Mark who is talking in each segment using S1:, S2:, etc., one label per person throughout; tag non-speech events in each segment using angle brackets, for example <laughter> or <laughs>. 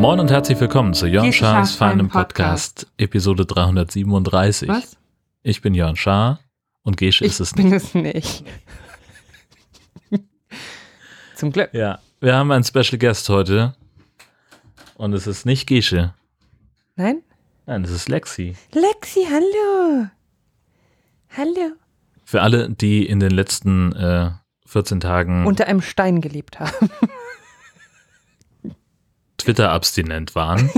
S1: Moin und herzlich willkommen zu Jörn Schars feinem Podcast, Episode 337.
S2: Was?
S1: Ich bin Jörn Schaar und Gesche ist es
S2: ich bin
S1: nicht.
S2: es nicht. <laughs> Zum Glück.
S1: Ja, wir haben einen Special Guest heute und es ist nicht Gesche.
S2: Nein?
S1: Nein, es ist Lexi.
S2: Lexi, hallo. Hallo.
S1: Für alle, die in den letzten äh, 14 Tagen
S2: Unter einem Stein gelebt haben.
S1: Twitter-abstinent waren.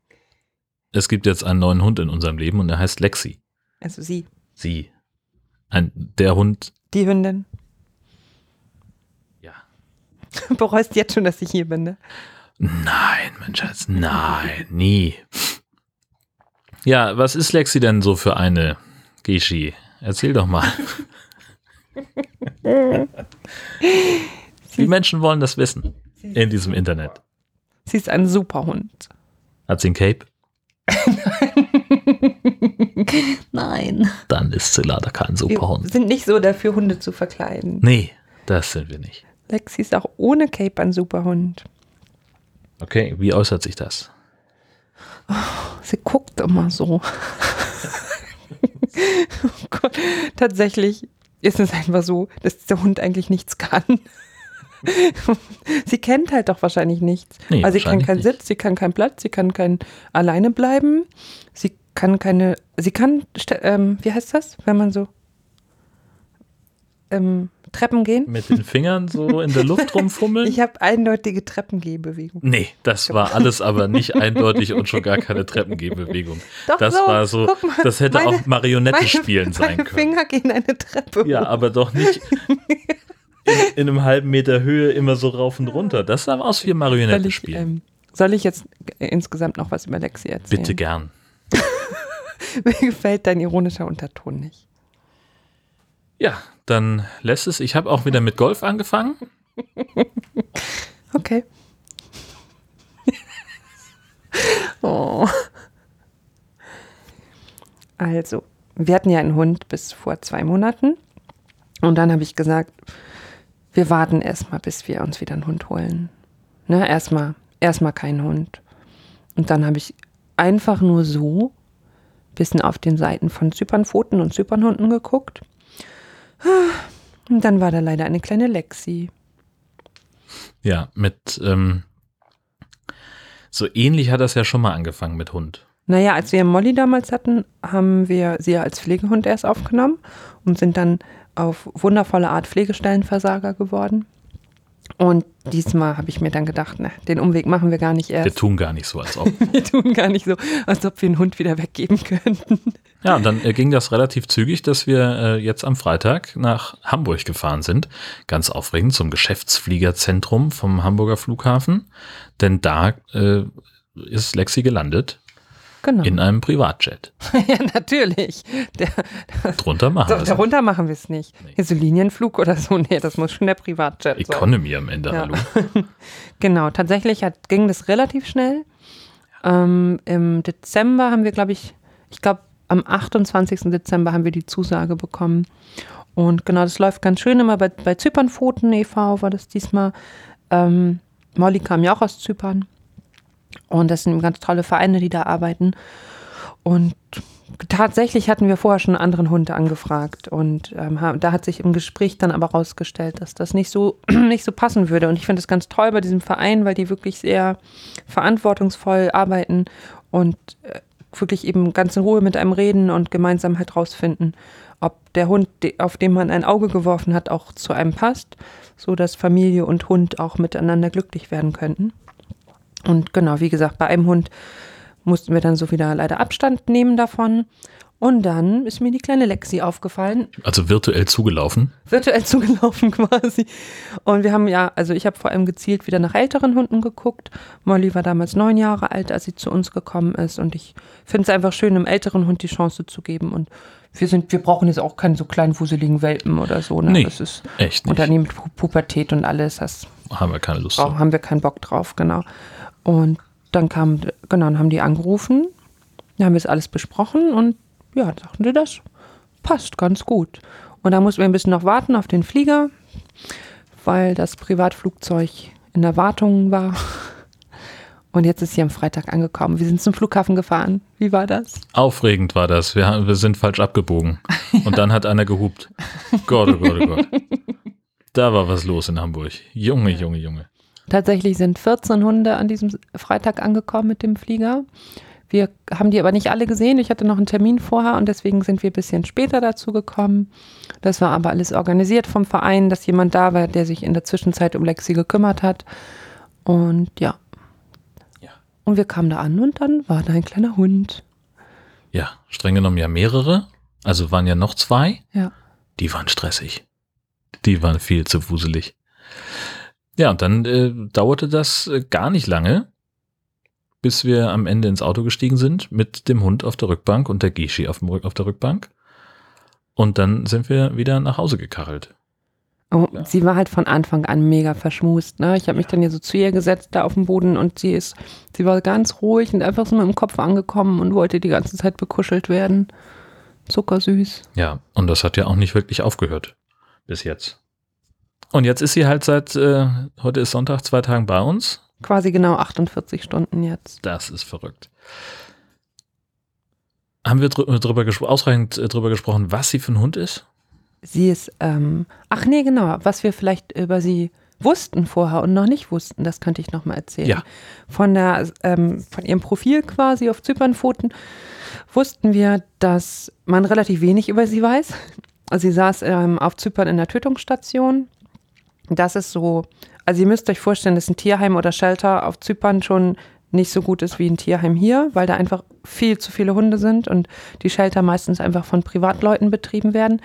S1: <laughs> es gibt jetzt einen neuen Hund in unserem Leben und er heißt Lexi.
S2: Also sie,
S1: Sie. Ein, der Hund,
S2: die Hündin.
S1: ja. <laughs>
S2: Bereust jetzt schon, dass ich hier bin, ne?
S1: Nein, mein Schatz, nein, nie. Ja, was ist Lexi denn so für eine Geschi? Erzähl doch mal. Die Menschen wollen das wissen in diesem Internet.
S2: Sie ist ein super Hund.
S1: Hat sie ein Cape? <laughs>
S2: Nein.
S1: Dann ist sie leider kein
S2: Wir
S1: Superhund.
S2: sind nicht so dafür, Hunde zu verkleiden.
S1: Nee, das sind wir nicht.
S2: Lexi ist auch ohne Cape ein super Hund.
S1: Okay, wie äußert sich das?
S2: Sie guckt immer so. <laughs> oh Gott. Tatsächlich ist es einfach so, dass der Hund eigentlich nichts kann. sie kennt halt doch wahrscheinlich nichts.
S1: Nee,
S2: also sie kann keinen
S1: nicht.
S2: Sitz, sie kann keinen Platz, sie kann kein alleine bleiben. Sie kann keine, sie kann, ähm, wie heißt das, wenn man so ähm, Treppen gehen?
S1: Mit den Fingern so in der Luft <laughs> rumfummeln?
S2: Ich habe eindeutige Treppengehbewegung.
S1: Nee, das war alles aber nicht eindeutig und schon gar keine Treppengehbewegung. <laughs>
S2: Doch
S1: Das
S2: so,
S1: war so,
S2: mal,
S1: das hätte
S2: meine-
S1: auch Marionette
S2: Meine-
S1: spielen sein
S2: meine
S1: können.
S2: Finger gehen eine Treppe
S1: Ja, aber doch nicht <laughs> in, in einem halben Meter Höhe immer so rauf und runter. Das sah aus wie
S2: Soll
S1: Marionette
S2: ich,
S1: spielen.
S2: ähm, soll ich jetzt insgesamt noch was über Lexi erzählen?
S1: Bitte gern.
S2: Mir gefällt dein ironischer Unterton nicht.
S1: Ja, dann lässt es. Ich habe auch wieder mit Golf angefangen.
S2: Okay. <laughs> oh. Also, wir hatten ja einen Hund bis vor zwei Monaten. Und dann habe ich gesagt, wir warten erstmal, bis wir uns wieder einen Hund holen. Ne, erstmal, erstmal keinen Hund. Und dann habe ich einfach nur so bisschen auf den Seiten von Zypernpfoten und Zypernhunden geguckt. Und dann war da leider eine kleine Lexi.
S1: Ja, mit ähm, so ähnlich hat das ja schon mal angefangen mit Hund.
S2: Naja, als wir Molly damals hatten, haben wir sie ja als Pflegehund erst aufgenommen und sind dann auf wundervolle Art Pflegestellenversager geworden. Und diesmal habe ich mir dann gedacht, na, den Umweg machen wir gar nicht
S1: Wir
S2: erst.
S1: tun gar nicht so, als ob. <laughs>
S2: Wir tun gar nicht so, als ob wir einen Hund wieder weggeben könnten.
S1: Ja, und dann äh, ging das relativ zügig, dass wir äh, jetzt am Freitag nach Hamburg gefahren sind. Ganz aufregend zum Geschäftsfliegerzentrum vom Hamburger Flughafen. Denn da äh, ist Lexi gelandet
S2: Genau.
S1: in einem Privatjet. <laughs>
S2: ja, natürlich. Der,
S1: Drunter machen wir es.
S2: darunter machen wir es nicht. Hier so Linienflug oder so, <laughs> nee, das muss schon der Privatjet sein.
S1: Economy am Ende,
S2: Ja.
S1: hallo. <laughs>
S2: Genau, tatsächlich hat, ging das relativ schnell. Ähm, Im Dezember haben wir, glaube ich, ich glaube, am 28. Dezember haben wir die Zusage bekommen. Und genau, das läuft ganz schön immer bei, bei Zypernpfoten e.V. war das diesmal. Ähm, Molly kam ja auch aus Zypern. Und das sind ganz tolle Vereine, die da arbeiten. Und tatsächlich hatten wir vorher schon einen anderen Hund angefragt. Und ähm, da hat sich im Gespräch dann aber rausgestellt, dass das nicht so, <clears throat> nicht so passen würde. Und ich finde das ganz toll bei diesem Verein, weil die wirklich sehr verantwortungsvoll arbeiten und äh, wirklich eben ganz in Ruhe mit einem reden und gemeinsam halt rausfinden, ob der Hund, auf den man ein Auge geworfen hat, auch zu einem passt, so dass Familie und Hund auch miteinander glücklich werden könnten. Und genau, wie gesagt, bei einem Hund mussten wir dann so wieder leider Abstand nehmen davon. Und dann ist mir die kleine Lexi aufgefallen,
S1: Also virtuell zugelaufen.
S2: virtuell <laughs> zugelaufen quasi. Und wir haben ja, also ich habe vor allem gezielt wieder nach älteren Hunden geguckt. Molly war damals neun Jahre alt, als sie zu uns gekommen ist. Und ich finde es einfach schön, einem älteren Hund die Chance zu geben. Und wir sind, wir brauchen jetzt auch keinen so kleinen wuseligen Welpen oder so. Ne?
S1: Nee,
S2: das ist
S1: echt nicht.
S2: und dann mit Pu Pubertät und alles. Das
S1: Haben wir keine Lust zu.
S2: haben wir keinen Bock drauf, genau. Und dann kam, genau, dann haben die angerufen, dann haben wir es alles besprochen und ja, dachten sie, das passt ganz gut. Und da mussten wir ein bisschen noch warten auf den Flieger, weil das Privatflugzeug in der Wartung war. Und jetzt ist sie am Freitag angekommen. Wir sind zum Flughafen gefahren. Wie war das?
S1: Aufregend war das. Wir, wir sind falsch abgebogen. Und dann hat einer gehupt. Gott, oh Gott, oh Gott. Da war was los in Hamburg. Junge, Junge, Junge.
S2: Tatsächlich sind 14 Hunde an diesem Freitag angekommen mit dem Flieger. Wir haben die aber nicht alle gesehen. Ich hatte noch einen Termin vorher und deswegen sind wir ein bisschen später dazu gekommen. Das war aber alles organisiert vom Verein, dass jemand da war, der sich in der Zwischenzeit um Lexi gekümmert hat. Und ja.
S1: Ja.
S2: Und wir kamen da an und dann war da ein kleiner Hund.
S1: Ja, streng genommen ja mehrere. Also waren ja noch zwei.
S2: Ja.
S1: Die waren stressig. Die waren viel zu wuselig. Ja, und dann äh, dauerte das äh, gar nicht lange, bis wir am Ende ins Auto gestiegen sind mit dem Hund auf der Rückbank und der Gishi auf, dem, auf der Rückbank. Und dann sind wir wieder nach Hause gekachelt.
S2: Oh,
S1: Ja.
S2: Sie war halt von Anfang an mega verschmust. Ne? Ich habe mich dann hier so zu ihr gesetzt, da auf dem Boden und sie ist, sie war ganz ruhig und einfach so mit dem Kopf angekommen und wollte die ganze Zeit bekuschelt werden. Zuckersüß.
S1: Ja, und das hat ja auch nicht wirklich aufgehört. Bis jetzt. Und jetzt ist sie halt seit, äh, heute ist Sonntag, zwei Tagen bei uns.
S2: Quasi genau 48 Stunden jetzt.
S1: Das ist verrückt. Haben wir drü drüber ausreichend äh, drüber gesprochen, was sie für ein Hund ist?
S2: Sie ist, ähm, ach nee, genau, was wir vielleicht über sie wussten vorher und noch nicht wussten, das könnte ich nochmal erzählen.
S1: Ja.
S2: Von, der, ähm, von ihrem Profil quasi auf Zypernpfoten wussten wir, dass man relativ wenig über sie weiß. Also sie saß ähm, auf Zypern in der Tötungsstation. Das ist so, also ihr müsst euch vorstellen, dass ein Tierheim oder Shelter auf Zypern schon nicht so gut ist wie ein Tierheim hier, weil da einfach viel zu viele Hunde sind und die Shelter meistens einfach von Privatleuten betrieben werden.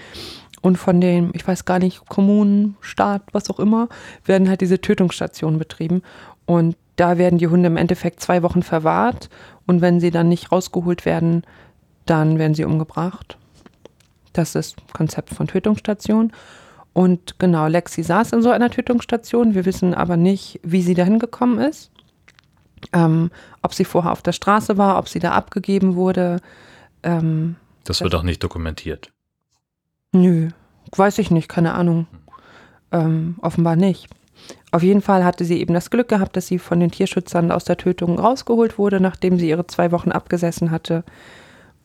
S2: Und von den, ich weiß gar nicht, Kommunen, Staat, was auch immer, werden halt diese Tötungsstationen betrieben. Und da werden die Hunde im Endeffekt zwei Wochen verwahrt. Und wenn sie dann nicht rausgeholt werden, dann werden sie umgebracht. Das ist das Konzept von Tötungsstation. Und genau, Lexi saß in so einer Tötungsstation. Wir wissen aber nicht, wie sie dahin gekommen ist. Ähm, ob sie vorher auf der Straße war, ob sie da abgegeben wurde. Ähm,
S1: Das wird auch nicht dokumentiert.
S2: Nö, weiß ich nicht, keine Ahnung. Ähm, offenbar nicht. Auf jeden Fall hatte sie eben das Glück gehabt, dass sie von den Tierschützern aus der Tötung rausgeholt wurde, nachdem sie ihre zwei Wochen abgesessen hatte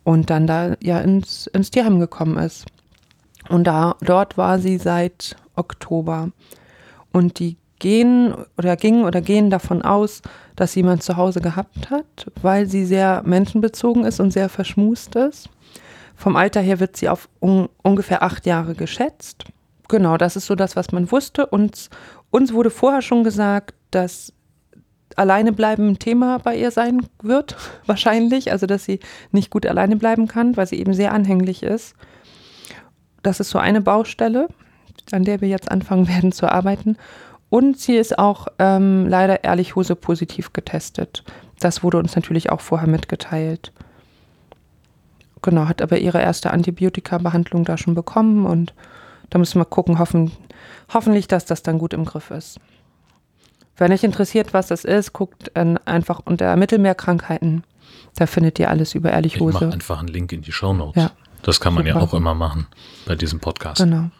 S2: und dann da ja ins, ins Tierheim gekommen ist. Und da, dort war sie seit Oktober. Und die gehen oder gingen oder gehen davon aus, dass sie jemand zu Hause gehabt hat, weil sie sehr menschenbezogen ist und sehr verschmust ist. Vom Alter her wird sie auf un ungefähr acht Jahre geschätzt. Genau, das ist so das, was man wusste. Und uns wurde vorher schon gesagt, dass alleine bleiben ein Thema bei ihr sein wird, <laughs> wahrscheinlich. Also, dass sie nicht gut alleine bleiben kann, weil sie eben sehr anhänglich ist. Das ist so eine Baustelle, an der wir jetzt anfangen werden zu arbeiten. Und sie ist auch ähm, leider ehrlich Hose positiv getestet. Das wurde uns natürlich auch vorher mitgeteilt. Genau, hat aber ihre erste Antibiotika-Behandlung da schon bekommen und da müssen wir gucken, hoffen, hoffentlich, dass das dann gut im Griff ist. Wenn euch interessiert, was das ist, guckt äh, einfach unter Mittelmeerkrankheiten. Da findet ihr alles über ehrlich
S1: Ich mache
S2: Hose.
S1: einfach einen Link in die Show Notes.
S2: Ja.
S1: Das kann man ja
S2: Super.
S1: auch immer machen bei diesem Podcast.
S2: Genau.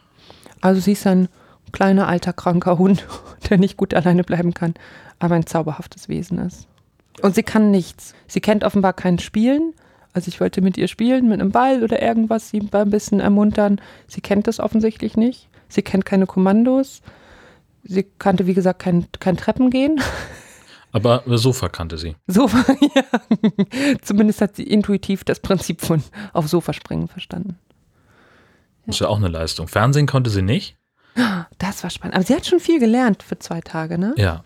S2: Also sie ist ein kleiner, alter, kranker Hund, <laughs> der nicht gut alleine bleiben kann, aber ein zauberhaftes Wesen ist. Und sie kann nichts. Sie kennt offenbar kein Spielen. Also ich wollte mit ihr spielen, mit einem Ball oder irgendwas, sie ein bisschen ermuntern. Sie kennt das offensichtlich nicht. Sie kennt keine Kommandos. Sie kannte, wie gesagt, kein, kein Treppengehen. <laughs>
S1: Aber Sofa kannte sie.
S2: Sofa, <laughs> ja. Zumindest hat sie intuitiv das Prinzip von auf Sofa springen verstanden.
S1: Das ist ja auch eine Leistung. Fernsehen konnte sie nicht.
S2: Das war spannend. Aber sie hat schon viel gelernt für zwei Tage, ne?
S1: Ja.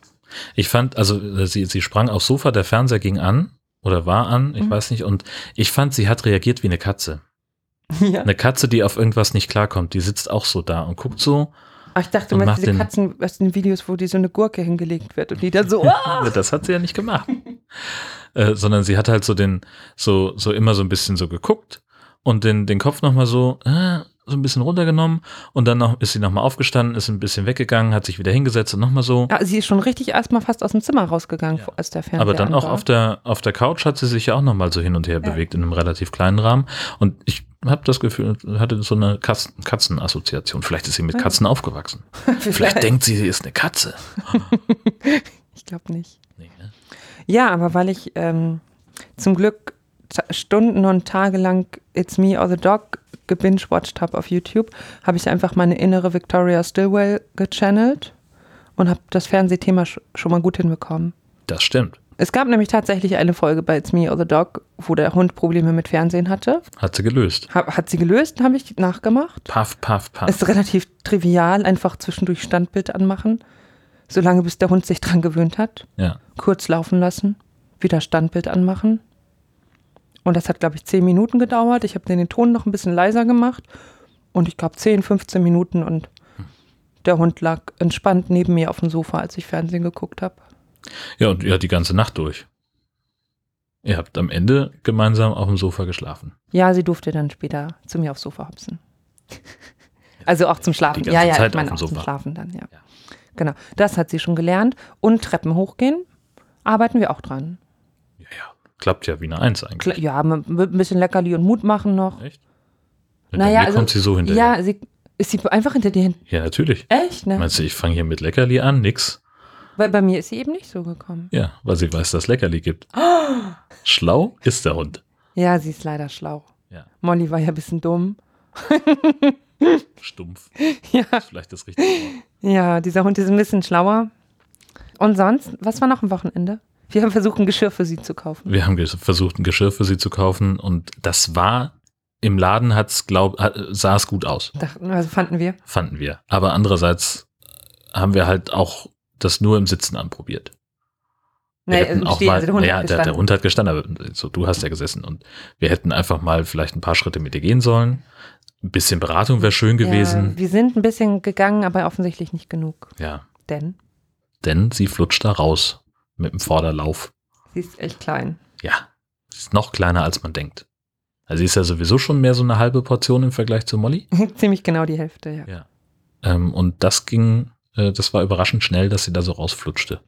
S1: Ich fand, also äh, sie, sie sprang aufs Sofa, der Fernseher ging an oder war an, ich
S2: Mhm.
S1: weiß nicht. Und ich fand, sie hat reagiert wie eine Katze. <laughs>
S2: Ja.
S1: Eine Katze, die auf irgendwas nicht klarkommt, die sitzt auch so da und guckt so.
S2: Ach, ich dachte, du meinst diese Katzen aus den Videos, wo die so eine Gurke hingelegt wird und die dann so, ah! <laughs>
S1: Das hat sie ja nicht gemacht. äh, sondern sie hat halt so den, so, so immer so ein bisschen so geguckt und den, den Kopf nochmal so, äh, so ein bisschen runtergenommen und dann noch, ist sie nochmal aufgestanden, ist ein bisschen weggegangen, hat sich wieder hingesetzt und nochmal so.
S2: Ja, sie ist schon richtig erstmal fast aus dem Zimmer rausgegangen,
S1: Ja.
S2: als der Fernseher
S1: Aber dann
S2: an
S1: auch
S2: war.
S1: auf der, auf der Couch hat sie sich ja auch nochmal so hin und her
S2: Ja.
S1: bewegt in einem relativ kleinen Rahmen. Und ich habe das Gefühl, hatte so eine Katzen, Katzenassoziation. Vielleicht ist sie mit. Katzen aufgewachsen. <laughs> Vielleicht denkt sie, sie ist eine Katze. <laughs>
S2: Ich glaube nicht.
S1: Nee, ne?
S2: Ja, aber weil ich ähm, zum Glück Stunden und Tage lang It's Me or the Dog gebingewatcht habe auf YouTube, habe ich einfach meine innere Victoria Stillwell gechannelt und habe das Fernsehthema sch schon mal gut hinbekommen.
S1: Das stimmt.
S2: Es gab nämlich tatsächlich eine Folge bei It's Me or the Dog, wo der Hund Probleme mit Fernsehen hatte.
S1: Hat sie gelöst.
S2: Hab, hat sie gelöst, habe ich nachgemacht.
S1: Paff, paff, paff.
S2: Ist relativ trivial, einfach zwischendurch Standbild anmachen, solange bis der Hund sich dran gewöhnt hat.
S1: ja.
S2: kurz laufen lassen, wieder Standbild anmachen. Und das hat, glaube ich, 10 Minuten gedauert. Ich habe den Ton noch ein bisschen leiser gemacht. Und ich glaube 10, 15 Minuten und der Hund lag entspannt neben mir auf dem Sofa, als ich Fernsehen geguckt habe.
S1: Ja, und ja, die ganze Nacht durch. Ihr habt am Ende gemeinsam auf dem Sofa geschlafen.
S2: Ja, sie durfte dann später zu mir aufs Sofa hopsen. <laughs> Also auch zum Schlafen. Ja, ja,
S1: Zeit
S2: ich meine auch
S1: dem
S2: zum
S1: Sofa.
S2: Schlafen dann, ja.
S1: Ja.
S2: Genau, das hat sie schon gelernt. Und Treppen hochgehen arbeiten wir auch dran.
S1: Ja, ja. Klappt ja wie eine Eins eigentlich.
S2: Kla- Ja, ein bisschen Leckerli und Mut machen noch.
S1: Echt?
S2: Naja,
S1: Mir
S2: also-
S1: kommt sie so hinterher.
S2: Ja, sie ist sie einfach hinter dir hin.
S1: Ja, natürlich.
S2: Echt, ne?
S1: Meinst du, ich fange hier mit Leckerli an? Nix.
S2: Weil bei mir ist sie eben nicht so gekommen.
S1: Ja, weil sie weiß, dass Leckerli gibt. <gasps> Schlau ist der Hund.
S2: Ja, sie ist leider schlau.
S1: Ja.
S2: Molly war ja ein bisschen dumm.
S1: Stumpf. <laughs>
S2: Ja.
S1: Ist vielleicht das richtige Wort.
S2: Ja, dieser Hund ist ein bisschen schlauer. Und sonst, was war noch am Wochenende? Wir haben versucht, ein Geschirr für sie zu kaufen.
S1: Wir haben versucht, ein Geschirr für sie zu kaufen und das war im Laden hat's glaub hat, sah es gut aus,
S2: Dachten, also fanden wir.
S1: fanden wir. Aber andererseits haben wir halt auch das nur im Sitzen anprobiert. Wir
S2: Nee,
S1: hätten
S2: im
S1: auch mal,
S2: also der Hund
S1: ja, der, der. Hund hat gestanden, aber so, du hast ja gesessen und wir hätten einfach mal vielleicht ein paar Schritte mit dir gehen sollen. Ein bisschen Beratung wäre schön
S2: Ja,
S1: gewesen.
S2: wir sind ein bisschen gegangen, aber offensichtlich nicht genug.
S1: Ja,
S2: Denn
S1: denn sie flutscht da raus mit dem Vorderlauf.
S2: sie ist echt klein.
S1: Ja, sie ist noch kleiner als man denkt. Also sie ist ja sowieso schon mehr so eine halbe Portion im Vergleich zu Molly. <laughs>
S2: Ziemlich genau die Hälfte, ja.
S1: Ja. Ähm, und das ging, äh, das war überraschend schnell, dass sie da so rausflutschte.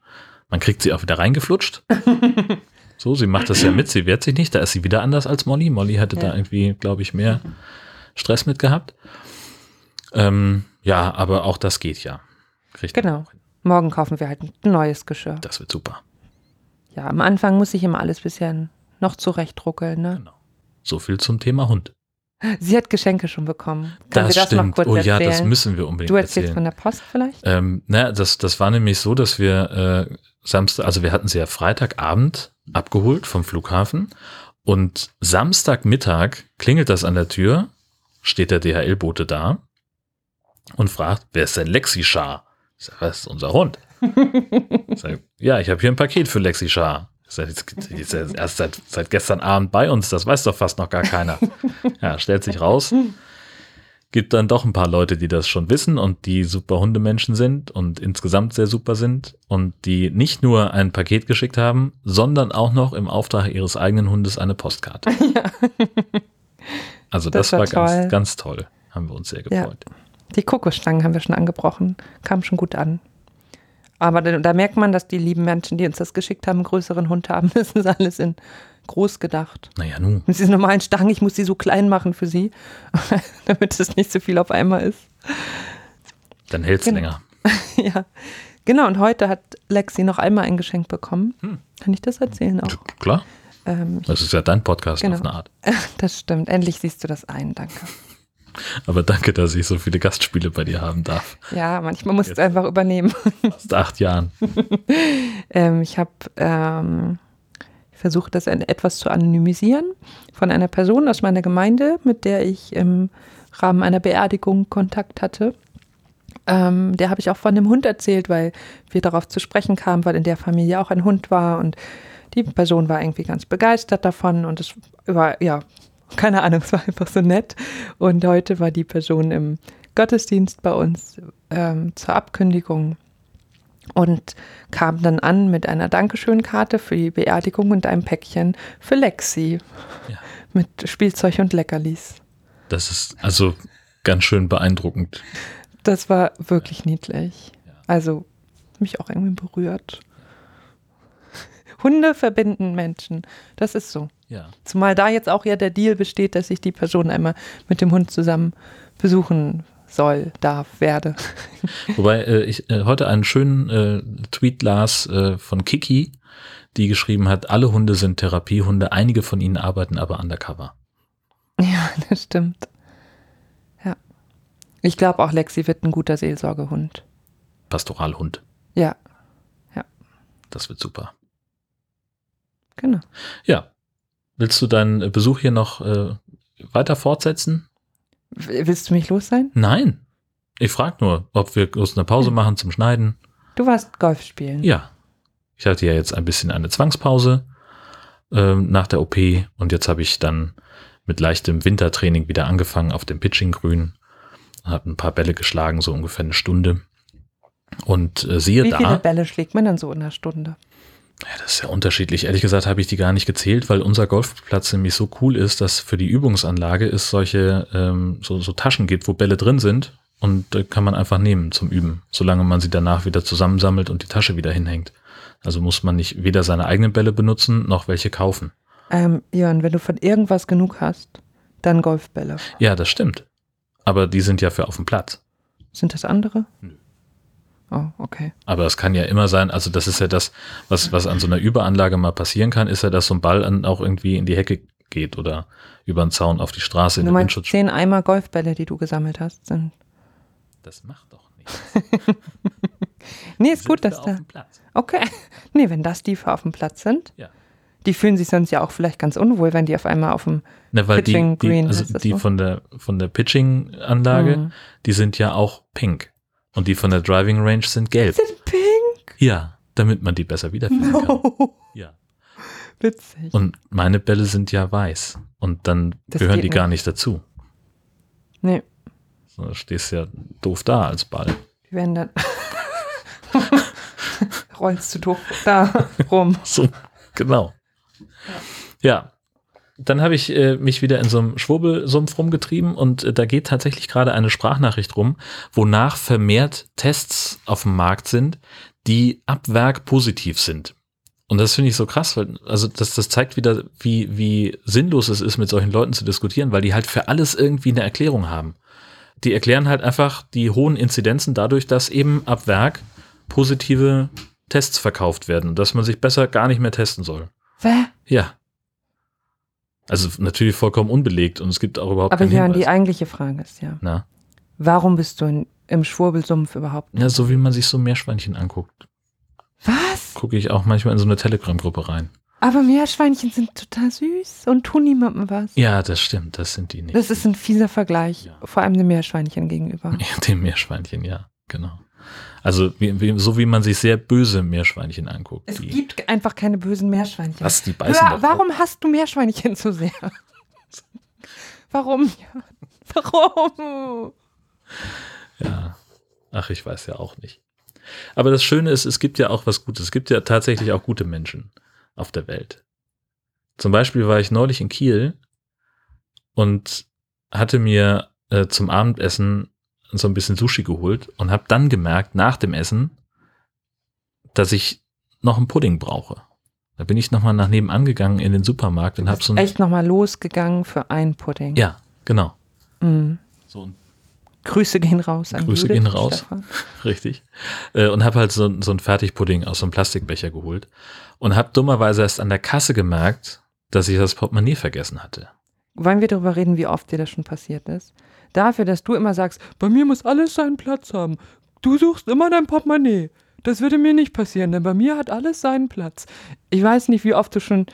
S1: Man kriegt sie auch wieder reingeflutscht. <laughs> so, sie macht das ja mit, sie wehrt sich nicht. Da ist sie wieder anders als Molly. Molly hatte da
S2: Ja.
S1: irgendwie, glaube ich, mehr Stress mit gehabt. Ähm, ja, aber auch das geht ja. Kriegt
S2: Genau. Morgen kaufen wir halt ein neues Geschirr.
S1: Das wird super.
S2: Ja, am Anfang muss ich immer alles bisschen noch zurechtruckeln, ne?
S1: Genau. So viel zum Thema Hund.
S2: Sie hat Geschenke schon bekommen. Können
S1: das
S2: das
S1: stimmt.
S2: noch kurz
S1: oh ja,
S2: erzählen?
S1: das müssen wir unbedingt
S2: du erzählst
S1: erzählen.
S2: von der Post vielleicht?
S1: Ähm, na, das, das war nämlich so, dass wir äh, Samstag, also wir hatten sie ja Freitagabend abgeholt vom Flughafen und Samstagmittag klingelt das an der Tür, steht der DHL-Bote da und fragt, wer ist denn Lexi Schar? Ich sag, was ist unser Hund? <laughs> Ich sag, ja, ich habe hier ein Paket für Lexi Schar. Sag, jetzt, er erst seit, seit gestern Abend bei uns, das weiß doch fast noch gar keiner. Ja, stellt sich raus, gibt dann doch ein paar Leute, die das schon wissen und die super Hundemenschen sind und insgesamt sehr super sind und die nicht nur ein Paket geschickt haben, sondern auch noch im Auftrag ihres eigenen Hundes eine Postkarte. <laughs> Also das,
S2: Das war
S1: war, ganz, ganz toll. Haben wir uns sehr
S2: Ja.
S1: gefreut.
S2: Die Kokosstangen haben wir schon angebrochen. Kam schon gut an. Aber da, da merkt man, dass die lieben Menschen, die uns das geschickt haben, einen größeren Hund haben. <laughs> Das ist alles in groß gedacht.
S1: Naja, nun.
S2: Mit diesen normalen Stangen, ich muss die so klein machen für sie, <laughs> damit es nicht so viel auf einmal ist.
S1: Dann hält es
S2: Genau.
S1: länger. <laughs>
S2: ja. Genau, und heute hat Lexi noch einmal ein Geschenk bekommen.
S1: Hm.
S2: Kann ich das erzählen auch?
S1: Klar,
S2: Ähm,
S1: das ist ja dein Podcast
S2: Genau.
S1: auf eine Art.
S2: das stimmt. Endlich siehst du das ein, danke.
S1: Aber danke, dass ich so viele Gastspiele bei dir haben darf.
S2: Ja, manchmal musst du
S1: Jetzt.
S2: es einfach übernehmen. <laughs>
S1: Fast acht Jahren. <laughs>
S2: Ähm, ich habe ähm, versucht, das etwas zu anonymisieren von einer Person aus meiner Gemeinde, mit der ich im Rahmen einer Beerdigung Kontakt hatte. Ähm, der habe ich auch von dem Hund erzählt, weil wir darauf zu sprechen kamen, weil in der Familie auch ein Hund war und die Person war irgendwie ganz begeistert davon und es war, ja, keine Ahnung, es war einfach so nett. Und heute war die Person im Gottesdienst bei uns ähm, zur Abkündigung und kam dann an mit einer Dankeschönkarte für die Beerdigung und einem Päckchen für Lexi
S1: Ja.
S2: mit Spielzeug und Leckerlis.
S1: Das ist, also ganz schön beeindruckend.
S2: Das war wirklich niedlich. Also mich auch irgendwie berührt. Hunde verbinden Menschen. Das ist so.
S1: Ja.
S2: Zumal da jetzt auch ja der Deal besteht, dass ich die Person einmal mit dem Hund zusammen besuchen soll, darf, werde. <laughs>
S1: Wobei äh, ich äh, heute einen schönen äh, Tweet las äh, von Kiki, die geschrieben hat, alle Hunde sind Therapiehunde, einige von ihnen arbeiten aber undercover.
S2: Ja, <laughs> das stimmt. Ja. Ich glaube auch, Lexi wird ein guter Seelsorgehund.
S1: Pastoralhund.
S2: Ja,
S1: Das wird super.
S2: Genau.
S1: Ja. Willst du deinen Besuch hier noch äh, weiter fortsetzen?
S2: Willst du mich los sein?
S1: Nein. Ich frage nur, ob wir kurz eine Pause machen zum Schneiden.
S2: Du warst Golf spielen.
S1: Ja. Ich hatte ja jetzt ein bisschen eine Zwangspause ähm, nach der OP und jetzt habe ich dann mit leichtem Wintertraining wieder angefangen auf dem Pitching-Grün. Habe ein paar Bälle geschlagen, so ungefähr eine Stunde. Und äh, siehe
S2: Wie
S1: da.
S2: viele Bälle schlägt man dann so in einer Stunde?
S1: Ja, das ist ja unterschiedlich. Ehrlich gesagt habe ich die gar nicht gezählt, weil unser Golfplatz nämlich so cool ist, dass für die Übungsanlage es solche ähm, so, so Taschen gibt, wo Bälle drin sind und äh, kann man einfach nehmen zum Üben, solange man sie danach wieder zusammensammelt und die Tasche wieder hinhängt. Also muss man nicht weder seine eigenen Bälle benutzen noch welche kaufen.
S2: Ähm, Jörn, wenn du von irgendwas genug hast, dann Golfbälle.
S1: Ja, das stimmt. Aber die sind ja für auf dem Platz.
S2: Sind das andere?
S1: Nö.
S2: Oh, okay.
S1: Aber es kann ja immer sein, also das ist ja das, was, was an so einer Überanlage mal passieren kann, ist ja, dass so ein Ball an, auch irgendwie in die Hecke geht oder über den Zaun auf die Straße in
S2: Du
S1: den Windschutz.
S2: zehn Eimer Golfbälle, die du gesammelt hast, sind.
S1: Das macht doch nichts. <laughs>
S2: Nee, ist gut, dass
S1: auf
S2: da.
S1: dem Platz.
S2: Okay. <laughs> Nee, wenn das die für auf dem Platz sind,
S1: Ja.
S2: die fühlen sich sonst ja auch vielleicht ganz unwohl, wenn die auf einmal auf dem.
S1: Ne, weil die,
S2: Pitching
S1: die,
S2: Green
S1: also die
S2: so?
S1: von der, von der Pitching-Anlage,
S2: Mhm.
S1: die sind ja auch pink. Und die von der Driving Range sind gelb.
S2: Sind pink?
S1: Ja, damit man die besser wiederfinden kann.
S2: No.
S1: Ja.
S2: Witzig.
S1: Und meine Bälle sind ja weiß. Und dann
S2: Das
S1: gehören die gar
S2: nicht.
S1: dazu.
S2: Nee,
S1: So, Da stehst ja doof da als Ball.
S2: die werden dann. <laughs> Rollst du doof da rum.
S1: So, genau. Ja. Dann habe ich äh, mich wieder in so einem Schwurbelsumpf rumgetrieben und äh, da geht tatsächlich gerade eine Sprachnachricht rum, wonach vermehrt Tests auf dem Markt sind, die ab Werk positiv sind. Und das finde ich so krass, weil, also das, das zeigt wieder, wie, wie sinnlos es ist, mit solchen Leuten zu diskutieren, weil die halt für alles irgendwie eine Erklärung haben. Die erklären halt einfach die hohen Inzidenzen dadurch, dass eben ab Werk positive Tests verkauft werden, dass man sich besser gar nicht mehr testen soll.
S2: Hä?
S1: Ja. Also natürlich vollkommen unbelegt und es gibt auch überhaupt
S2: Aber Jörn, die eigentliche Frage ist ja,
S1: Na,
S2: warum bist du in, im Schwurbelsumpf überhaupt?
S1: ja, so wie man sich so Meerschweinchen anguckt,
S2: Was?
S1: gucke ich auch manchmal in so eine Telegram-Gruppe rein.
S2: Aber Meerschweinchen sind total süß und tun niemandem was.
S1: Ja, das stimmt, das sind die nicht.
S2: Das ist ein fieser Vergleich,
S1: Ja.
S2: vor allem dem Meerschweinchen gegenüber. <laughs>
S1: Ja, Dem Meerschweinchen, ja, genau. Also wie, wie, so wie man sich sehr böse Meerschweinchen angucckt.
S2: Es gibt einfach keine bösen Meerschweinchen.
S1: was, die beißen
S2: Hör, warum hast du Meerschweinchen so sehr? <laughs> warum? <laughs> Warum?
S1: Ja. Ach, ich weiß ja auch nicht. Aber das Schöne ist, es gibt ja auch was Gutes. Es gibt ja tatsächlich auch gute Menschen auf der Welt. Zum Beispiel war ich neulich in Kiel und hatte mir äh, zum Abendessen so ein bisschen Sushi geholt und habe dann gemerkt, nach dem Essen, dass ich noch einen Pudding brauche. Da bin ich nochmal nach nebenan gegangen in den Supermarkt und habe so ein.
S2: Echt nochmal losgegangen für einen Pudding.
S1: Ja, genau.
S2: Mhm.
S1: So ein
S2: Grüße gehen raus an
S1: Grüße
S2: Judith
S1: gehen raus.
S2: Stefan. <laughs>
S1: Richtig. Äh, und habe halt so, so ein Fertigpudding aus so einem Plastikbecher geholt und habe dummerweise erst an der Kasse gemerkt, dass ich das Portemonnaie vergessen hatte.
S2: Wollen wir darüber reden, wie oft dir das schon passiert ist? Dafür, dass du immer sagst, bei mir muss alles seinen Platz haben. Du suchst immer dein Portemonnaie. Das würde mir nicht passieren, denn bei mir hat alles seinen Platz. Ich weiß nicht, wie oft du schon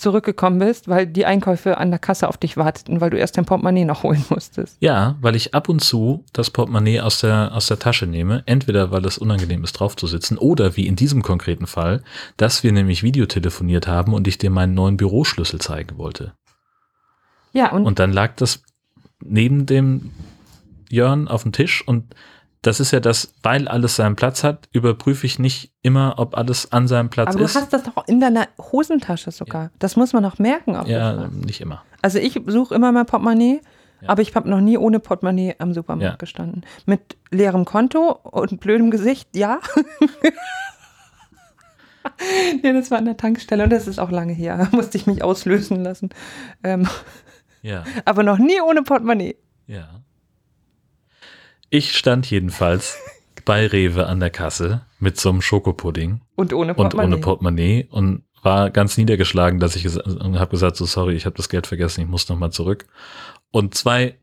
S2: zurückgekommen bist, weil die Einkäufe an der Kasse auf dich warteten, weil du erst dein Portemonnaie noch <laughs> holen musstest.
S1: Ja, weil ich ab und zu das Portemonnaie aus der, aus der Tasche nehme. Entweder weil es unangenehm ist, drauf zu sitzen oder wie in diesem konkreten Fall, dass wir nämlich Videotelefoniert haben und ich dir meinen neuen Büroschlüssel zeigen wollte.
S2: Ja, und,
S1: Und dann lag das neben dem Jörn auf dem Tisch und das ist ja das, weil alles seinen Platz hat, überprüfe ich nicht immer, ob alles an seinem Platz
S2: aber du
S1: ist.
S2: hast das doch in deiner Hosentasche sogar. Das muss man doch merken.
S1: Ja,
S2: Fall.
S1: nicht immer.
S2: Also ich suche immer mein Portemonnaie Aber ich habe noch nie ohne Portemonnaie am Supermarkt
S1: Ja.
S2: gestanden. Mit leerem Konto und blödem Gesicht, ja. <laughs> nee, das war an der Tankstelle und das ist auch lange her. Da <laughs> musste ich mich auslösen lassen. Ähm,
S1: Ja,
S2: aber noch nie ohne Portemonnaie.
S1: ja. Ich stand jedenfalls <laughs> bei Rewe an der Kasse mit so einem Schokopudding
S2: Und ohne
S1: und
S2: Portemonnaie.
S1: ohne Portemonnaie und war ganz niedergeschlagen, dass ich habe gesagt, so sorry, ich habe das Geld vergessen, ich muss nochmal zurück. Und zwei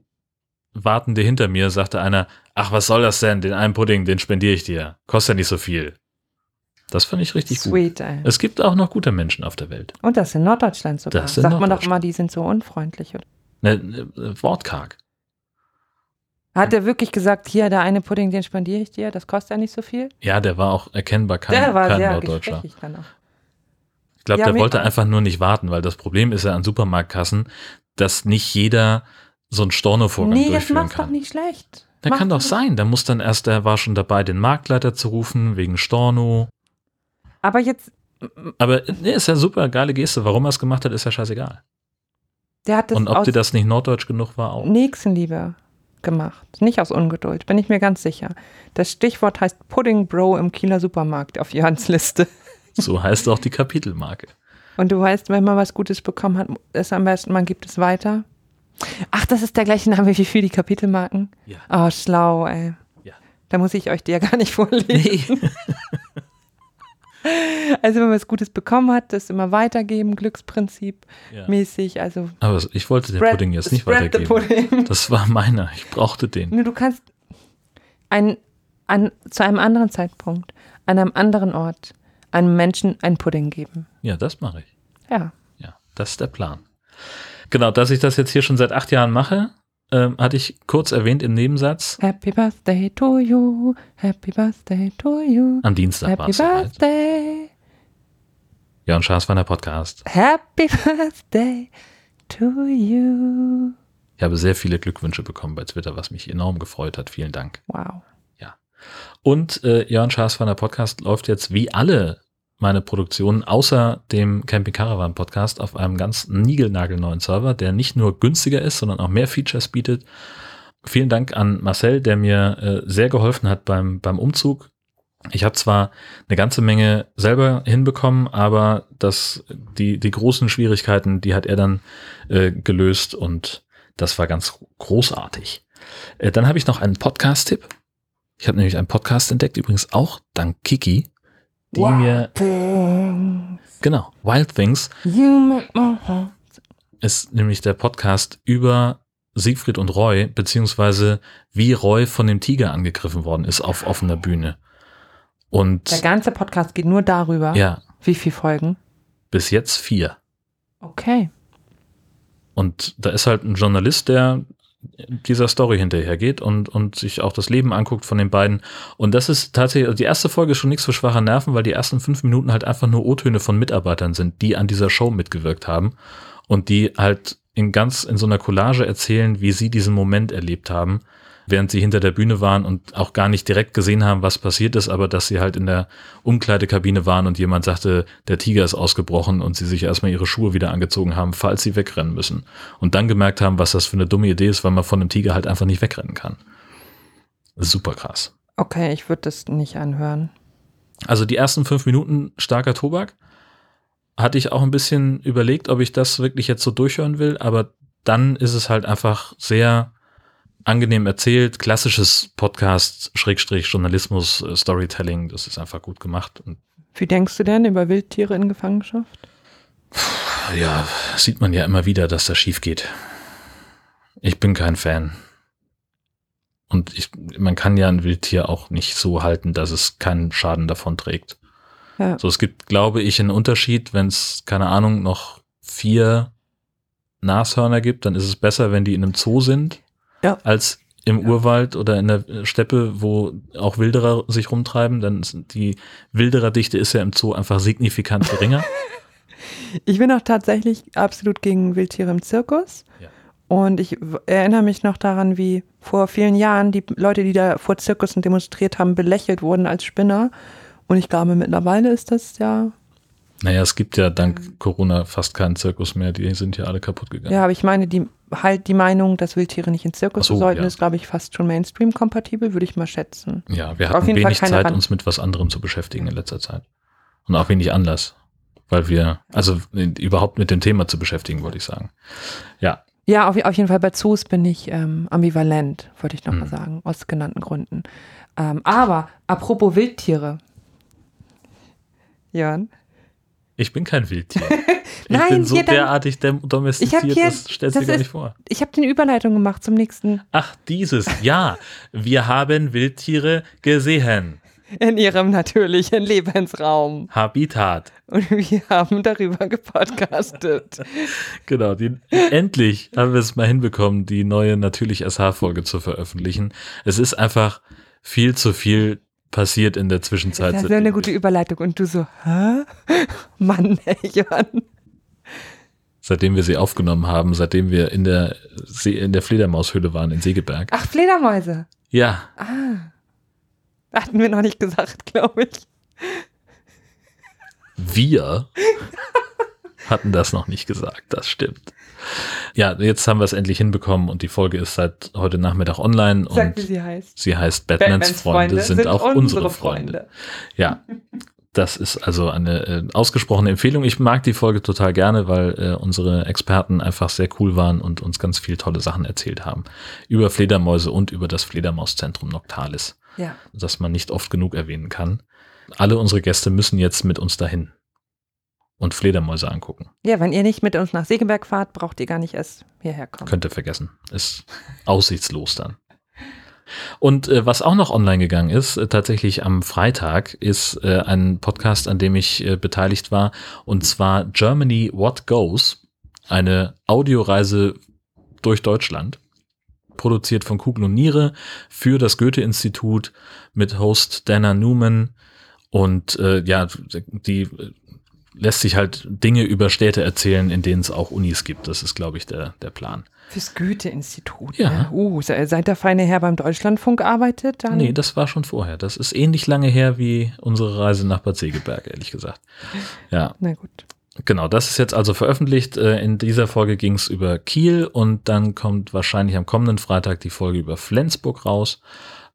S1: Wartende hinter mir sagte einer, ach, was soll das denn? Den einen Pudding, den spendiere ich dir. Kostet ja nicht so viel. Das fand ich richtig gut.
S2: Sweet, ey.
S1: Es gibt auch noch gute Menschen auf der Welt.
S2: Und das in Norddeutschland sogar.
S1: Das
S2: Sagt man doch immer, die sind so unfreundlich.
S1: Ne, ne, wortkarg.
S2: Hat er wirklich gesagt, hier, der eine Pudding, den spendiere ich dir, das kostet ja nicht so viel?
S1: Ja, der war auch erkennbar kein,
S2: der war
S1: kein
S2: sehr
S1: Norddeutscher.
S2: dann auch.
S1: Ich glaube,
S2: Ja,
S1: der wollte einfach nur nicht warten, weil das Problem ist ja an Supermarktkassen, dass nicht jeder so einen Stornovorgang
S2: Nee, das
S1: durchführen
S2: macht's doch
S1: kann.
S2: nicht schlecht.
S1: Der
S2: Macht
S1: kann doch sein. Da muss dann erst, der war schon dabei, den Marktleiter zu rufen, wegen Storno.
S2: Aber jetzt,
S1: Aber nee, ist ja super geile Geste. Warum er es gemacht hat, ist ja scheißegal.
S2: der hat das
S1: Und ob dir das nicht norddeutsch genug war, auch.
S2: Nächstenliebe gemacht. Nicht aus Ungeduld, bin ich mir ganz sicher. Das Stichwort heißt Pudding Bro im Kieler Supermarkt auf Jörns Liste. <laughs>
S1: So heißt auch die Kapitelmarke.
S2: Und du weißt, wenn man was Gutes bekommen hat, ist am besten, man gibt es weiter. Ach, das ist der gleiche Name wie für die Kapitelmarken?
S1: Ja.
S2: Oh, schlau, ey.
S1: Ja.
S2: Da muss ich euch die ja gar nicht <laughs> vorlesen.
S1: Nee. <laughs>
S2: Also wenn man was Gutes bekommen hat, das immer weitergeben, Glücksprinzip
S1: Ja.
S2: mäßig. Also
S1: Aber ich wollte den
S2: spread-
S1: Pudding jetzt nicht weitergeben. Das war meiner. Ich brauchte den.
S2: Nur du kannst ein, an, zu einem anderen Zeitpunkt, an einem anderen Ort, einem Menschen einen Pudding geben.
S1: Ja, das mache ich.
S2: Ja.
S1: Ja, das ist der Plan. Genau, dass ich das jetzt hier schon seit acht Jahren mache, ähm, hatte ich kurz erwähnt im Nebensatz.
S2: Happy Birthday to you, Happy Birthday to you,
S1: Am Dienstag war
S2: Happy
S1: es soweit.
S2: Birthday,
S1: Jörn Schaas war der Podcast.
S2: Happy Birthday to you.
S1: Ich habe sehr viele Glückwünsche bekommen bei Twitter, was mich enorm gefreut hat. Vielen Dank.
S2: Wow.
S1: Und äh, Jörn Schaas von der Podcast läuft jetzt wie alle meine Produktionen außer dem Camping Caravan Podcast auf einem ganz niegelnagelneuen Server, der nicht nur günstiger ist, sondern auch mehr Features bietet. Vielen Dank an Marcel, der mir äh, sehr geholfen hat beim, beim Umzug. Ich habe zwar eine ganze Menge selber hinbekommen, aber das, die, die großen Schwierigkeiten, die hat er dann äh, gelöst und das war ganz großartig. Äh, dann habe ich noch einen Podcast-Tipp. Ich habe nämlich einen Podcast entdeckt, übrigens auch dank Kiki, die mir,
S2: Things,
S1: genau, Wild Things
S2: you make my heart.
S1: ist nämlich der Podcast über Siegfried und Roy, beziehungsweise wie Roy von dem Tiger angegriffen worden ist auf offener Bühne.
S2: Der
S1: Und
S2: ganze Podcast geht nur darüber.
S1: ja,
S2: Wie viele Folgen?
S1: bis jetzt vier.
S2: Okay.
S1: Und da ist halt ein Journalist, der dieser Story hinterhergeht und, und sich auch das Leben anguckt von den beiden. Und das ist tatsächlich, also die erste Folge ist schon nichts für schwache Nerven, weil die ersten fünf Minuten halt einfach nur O-Töne von Mitarbeitern sind, die an dieser Show mitgewirkt haben und die halt in ganz, in so einer Collage erzählen, wie sie diesen Moment erlebt haben, während sie hinter der Bühne waren und auch gar nicht direkt gesehen haben, was passiert ist, aber dass sie halt in der Umkleidekabine waren und jemand sagte, der Tiger ist ausgebrochen und sie sich erstmal ihre Schuhe wieder angezogen haben, falls sie wegrennen müssen. Und dann gemerkt haben, was das für eine dumme Idee ist, weil man von einem Tiger halt einfach nicht wegrennen kann. Super krass.
S2: Okay, ich würde das nicht anhören.
S1: Also die ersten fünf Minuten starker Tobak. Hatte ich auch ein bisschen überlegt, ob ich das wirklich jetzt so durchhören will, aber dann ist es halt einfach sehr angenehm erzählt, klassisches Podcast, Schrägstrich, Journalismus, äh, Storytelling, das ist einfach gut gemacht. Und
S2: Wie denkst du denn über Wildtiere in Gefangenschaft?
S1: ja, sieht man ja immer wieder, dass das schief geht. Ich bin kein Fan. Und ich, man kann ja ein Wildtier auch nicht so halten, dass es keinen Schaden davon trägt.
S2: Ja.
S1: So, es gibt, glaube ich, einen Unterschied, wenn es, keine Ahnung, noch vier Nashörner gibt, dann ist es besser, wenn die in einem Zoo sind,
S2: Ja.
S1: als im Urwald oder in der Steppe, wo auch Wilderer sich rumtreiben. Dann ist die Wildererdichte ist ja im Zoo einfach signifikant geringer. <laughs>
S2: Ich bin auch tatsächlich absolut gegen Wildtiere im Zirkus.
S1: Ja.
S2: Und ich erinnere mich noch daran, wie vor vielen Jahren die Leute, die da vor Zirkussen demonstriert haben, belächelt wurden als Spinner. Und ich glaube, mittlerweile ist das ja
S1: Naja, es gibt ja dank Corona fast keinen Zirkus mehr. Die sind ja alle kaputt gegangen.
S2: Ja, aber ich meine, die halt die Meinung, dass Wildtiere nicht ins Zirkus
S1: so,
S2: sollten,
S1: ja.
S2: ist, glaube ich, fast schon Mainstream-kompatibel, würde ich mal schätzen.
S1: Ja, wir hatten wenig Zeit,
S2: Rand-
S1: uns mit was anderem zu beschäftigen in letzter Zeit. Und auch wenig Anlass. Weil wir, also überhaupt mit dem Thema zu beschäftigen, wollte ich sagen. Ja,
S2: Ja, auf, auf jeden Fall bei Zoos bin ich ähm, ambivalent, wollte ich noch mal
S1: Hm.
S2: sagen, aus genannten Gründen. Ähm, aber apropos Wildtiere. Jörn?
S1: Ich bin kein Wildtier. <laughs> Ich
S2: Nein,
S1: bin so
S2: hier dann-
S1: derartig
S2: Ich
S1: domestiziert,
S2: hier-
S1: das stellst du dir gar nicht vor.
S2: Ich habe die Überleitung gemacht zum nächsten
S1: Ach, dieses, ja. Wir haben Wildtiere gesehen.
S2: in ihrem natürlichen Lebensraum.
S1: Habitat.
S2: Und wir haben darüber gepodcastet.
S1: Genau, die, endlich haben wir es mal hinbekommen, die neue natürlich SH-Folge zu veröffentlichen. Es ist einfach viel zu viel passiert in der Zwischenzeit.
S2: Das ist ja eine gute Überleitung. Und du so, hä? <laughs> Mann, ey, Jörn.
S1: seitdem wir sie aufgenommen haben, seitdem wir in der, See, in der Fledermaushöhle waren in Segeberg.
S2: Ach, Fledermäuse.
S1: Ja,
S2: Ah. Hatten wir noch nicht gesagt, glaube ich.
S1: wir hatten das noch nicht gesagt, das stimmt. Ja, jetzt haben wir es endlich hinbekommen und die Folge ist seit heute Nachmittag online
S2: Sag,
S1: und
S2: wie sie heißt.
S1: sie heißt Batmans, Freunde, sind, auch unsere Freunde. Ja, das ist also eine äh, ausgesprochene Empfehlung. Ich mag die Folge total gerne, weil äh, unsere Experten einfach sehr cool waren und uns ganz viel tolle Sachen erzählt haben. Über Fledermäuse und über das Fledermauszentrum Noctalis,
S2: Ja.
S1: das man nicht oft genug erwähnen kann. Alle unsere Gäste müssen jetzt mit uns dahin und Fledermäuse angucken.
S2: Ja, wenn ihr nicht mit uns nach Segeberg fahrt, braucht ihr gar nicht erst hierher kommen.
S1: Könnt ihr vergessen. Ist aussichtslos dann. Und äh, was auch noch online gegangen ist, äh, tatsächlich am Freitag, ist äh, ein Podcast, an dem ich äh, beteiligt war, und zwar Germany What Goes, eine Audioreise durch Deutschland, produziert von Kugel und Niere für das Goethe-Institut mit Host Dana Newman und äh, ja, die lässt sich halt Dinge über Städte erzählen, in denen es auch Unis gibt. Das ist, glaube ich, der, der Plan.
S2: Fürs Goethe-Institut.
S1: Ja.
S2: Ne? Uh, se- seit der feine Herr beim Deutschlandfunk arbeitet, dann.
S1: Nee, das war schon vorher. Das ist ähnlich lange her wie unsere Reise nach Bad Segeberg, ehrlich gesagt. Ja,
S2: Na gut.
S1: Genau. Das ist jetzt also veröffentlicht. Äh, In dieser Folge ging es über Kiel und dann kommt wahrscheinlich am kommenden Freitag die Folge über Flensburg raus.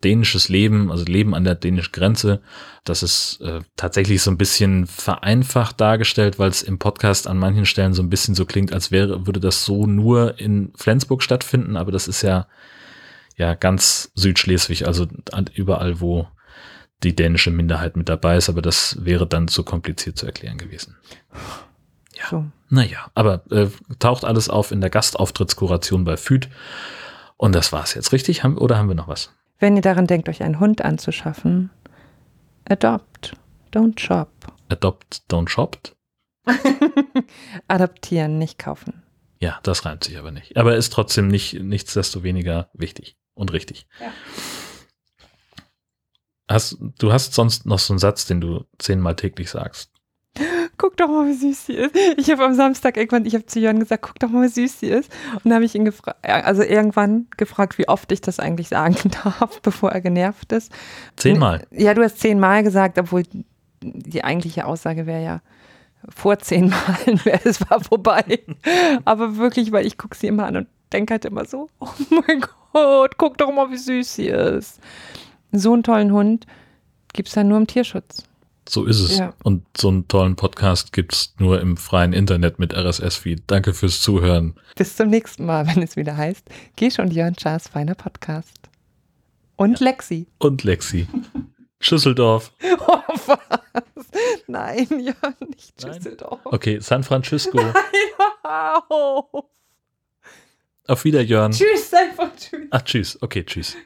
S1: Dänisches Leben, also Leben an der dänischen Grenze. Das ist äh, tatsächlich so ein bisschen vereinfacht dargestellt, weil es im Podcast an manchen Stellen so ein bisschen so klingt, als wäre, würde das so nur in Flensburg stattfinden, aber das ist ja ja ganz Südschleswig, also überall, wo die dänische Minderheit mit dabei ist, aber das wäre dann zu kompliziert zu erklären gewesen. Ja.
S2: So.
S1: Naja, aber äh, taucht alles auf in der Gastauftrittskoration bei FÜD. Und das war's jetzt, richtig? Haben, oder haben wir noch was?
S2: Wenn ihr daran denkt, euch einen Hund anzuschaffen, adopt, don't shop.
S1: Adopt, don't shopped? <laughs>
S2: Adoptieren, nicht kaufen.
S1: Ja, das reimt sich aber nicht. Aber ist trotzdem nicht, nichtsdestoweniger wichtig und richtig.
S2: Ja.
S1: Hast, du hast sonst noch so einen Satz, den du zehnmal täglich sagst.
S2: Guck doch mal, wie süß sie ist. Ich habe am Samstag irgendwann, ich habe zu Jörn gesagt, guck doch mal, wie süß sie ist. Und dann habe ich ihn gefragt, also irgendwann gefragt, wie oft ich das eigentlich sagen <laughs> darf, bevor er genervt ist.
S1: Zehnmal.
S2: Ja, du hast zehnmal gesagt, obwohl die eigentliche Aussage wäre ja, vor zehn Malen wäre <laughs> es war vorbei. Aber wirklich, weil ich gucke sie immer an und denke halt immer so, oh mein Gott, guck doch mal, wie süß sie ist. So einen tollen Hund gibt es dann nur im Tierschutz.
S1: So ist es.
S2: Ja.
S1: Und so einen tollen Podcast gibt's nur im freien Internet mit RSS-Feed. Danke fürs Zuhören.
S2: Bis zum nächsten Mal, <laughs> wenn es wieder heißt, Gisch und Jörn Schaas feiner Podcast. Und Lexi.
S1: Und Lexi. <laughs> Schüsseldorf.
S2: Oh, was? Nein, Jörn, nicht
S1: Nein?
S2: Düsseldorf.
S1: Okay, San Francisco. <laughs>
S2: Auf.
S1: Auf Wiederjörn.
S2: Tschüss, einfach tschüss.
S1: Ach, tschüss. Okay, tschüss.